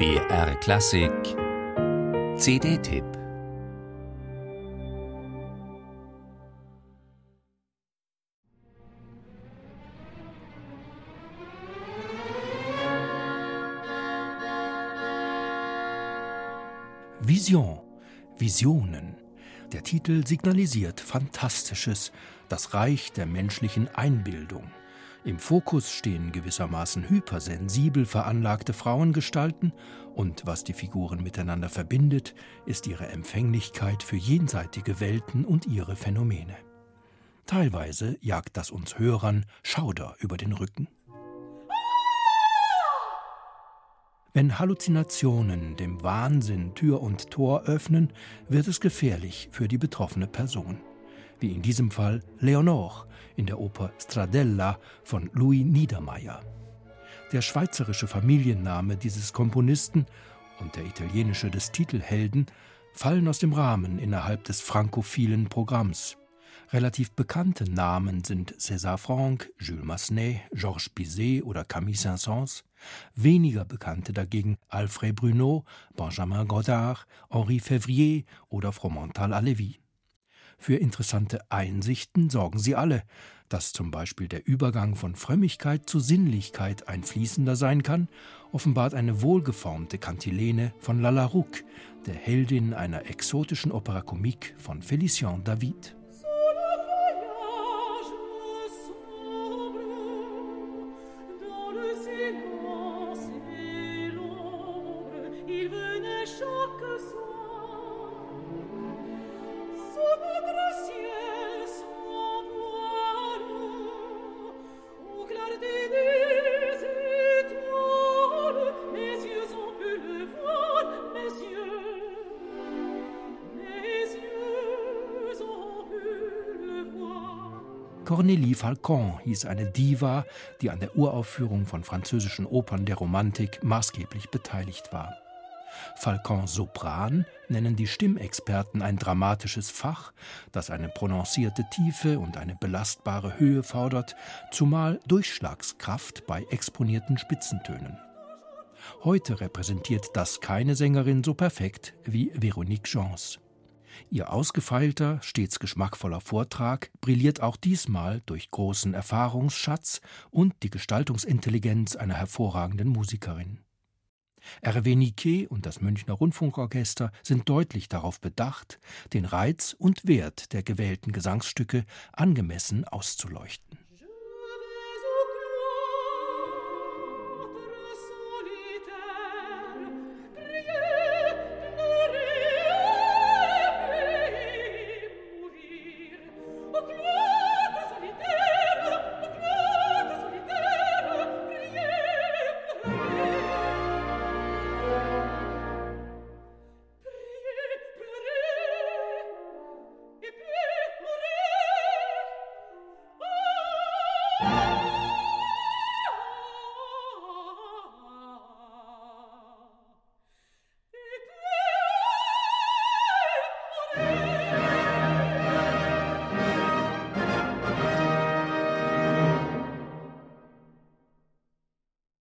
BR Klassik CD-Tipp Vision, Visionen. Der Titel signalisiert Fantastisches, das Reich der menschlichen Einbildung. Im Fokus stehen gewissermaßen hypersensibel veranlagte Frauengestalten, und was die Figuren miteinander verbindet, ist ihre Empfänglichkeit für jenseitige Welten und ihre Phänomene. Teilweise jagt das uns Hörern Schauder über den Rücken. Wenn Halluzinationen dem Wahnsinn Tür und Tor öffnen, wird es gefährlich für die betroffene Person wie in diesem Fall Leonore in der Oper Stradella von Louis Niedermeyer. Der schweizerische Familienname dieses Komponisten und der italienische des Titelhelden fallen aus dem Rahmen innerhalb des frankophilen Programms. Relativ bekannte Namen sind César Franck, Jules Massenet, Georges Bizet oder Camille Saint-Saëns. Weniger bekannte dagegen Alfred Bruneau, Benjamin Godard, Henri Février oder Fromental Alevi. Für interessante Einsichten sorgen sie alle, dass zum Beispiel der Übergang von Frömmigkeit zu Sinnlichkeit ein fließender sein kann, offenbart eine wohlgeformte Kantilene von Lala Rouque, der Heldin einer exotischen Opera comique von Félicien David. il venait chaque soir Cornélie Falcon hieß eine Diva, die an der Uraufführung von französischen Opern der Romantik maßgeblich beteiligt war. Falcon Sopran nennen die Stimmexperten ein dramatisches Fach, das eine prononcierte Tiefe und eine belastbare Höhe fordert, zumal Durchschlagskraft bei exponierten Spitzentönen. Heute repräsentiert das keine Sängerin so perfekt wie Veronique Jans. Ihr ausgefeilter, stets geschmackvoller Vortrag brilliert auch diesmal durch großen Erfahrungsschatz und die Gestaltungsintelligenz einer hervorragenden Musikerin. RW Niquet und das Münchner Rundfunkorchester sind deutlich darauf bedacht, den Reiz und Wert der gewählten Gesangsstücke angemessen auszuleuchten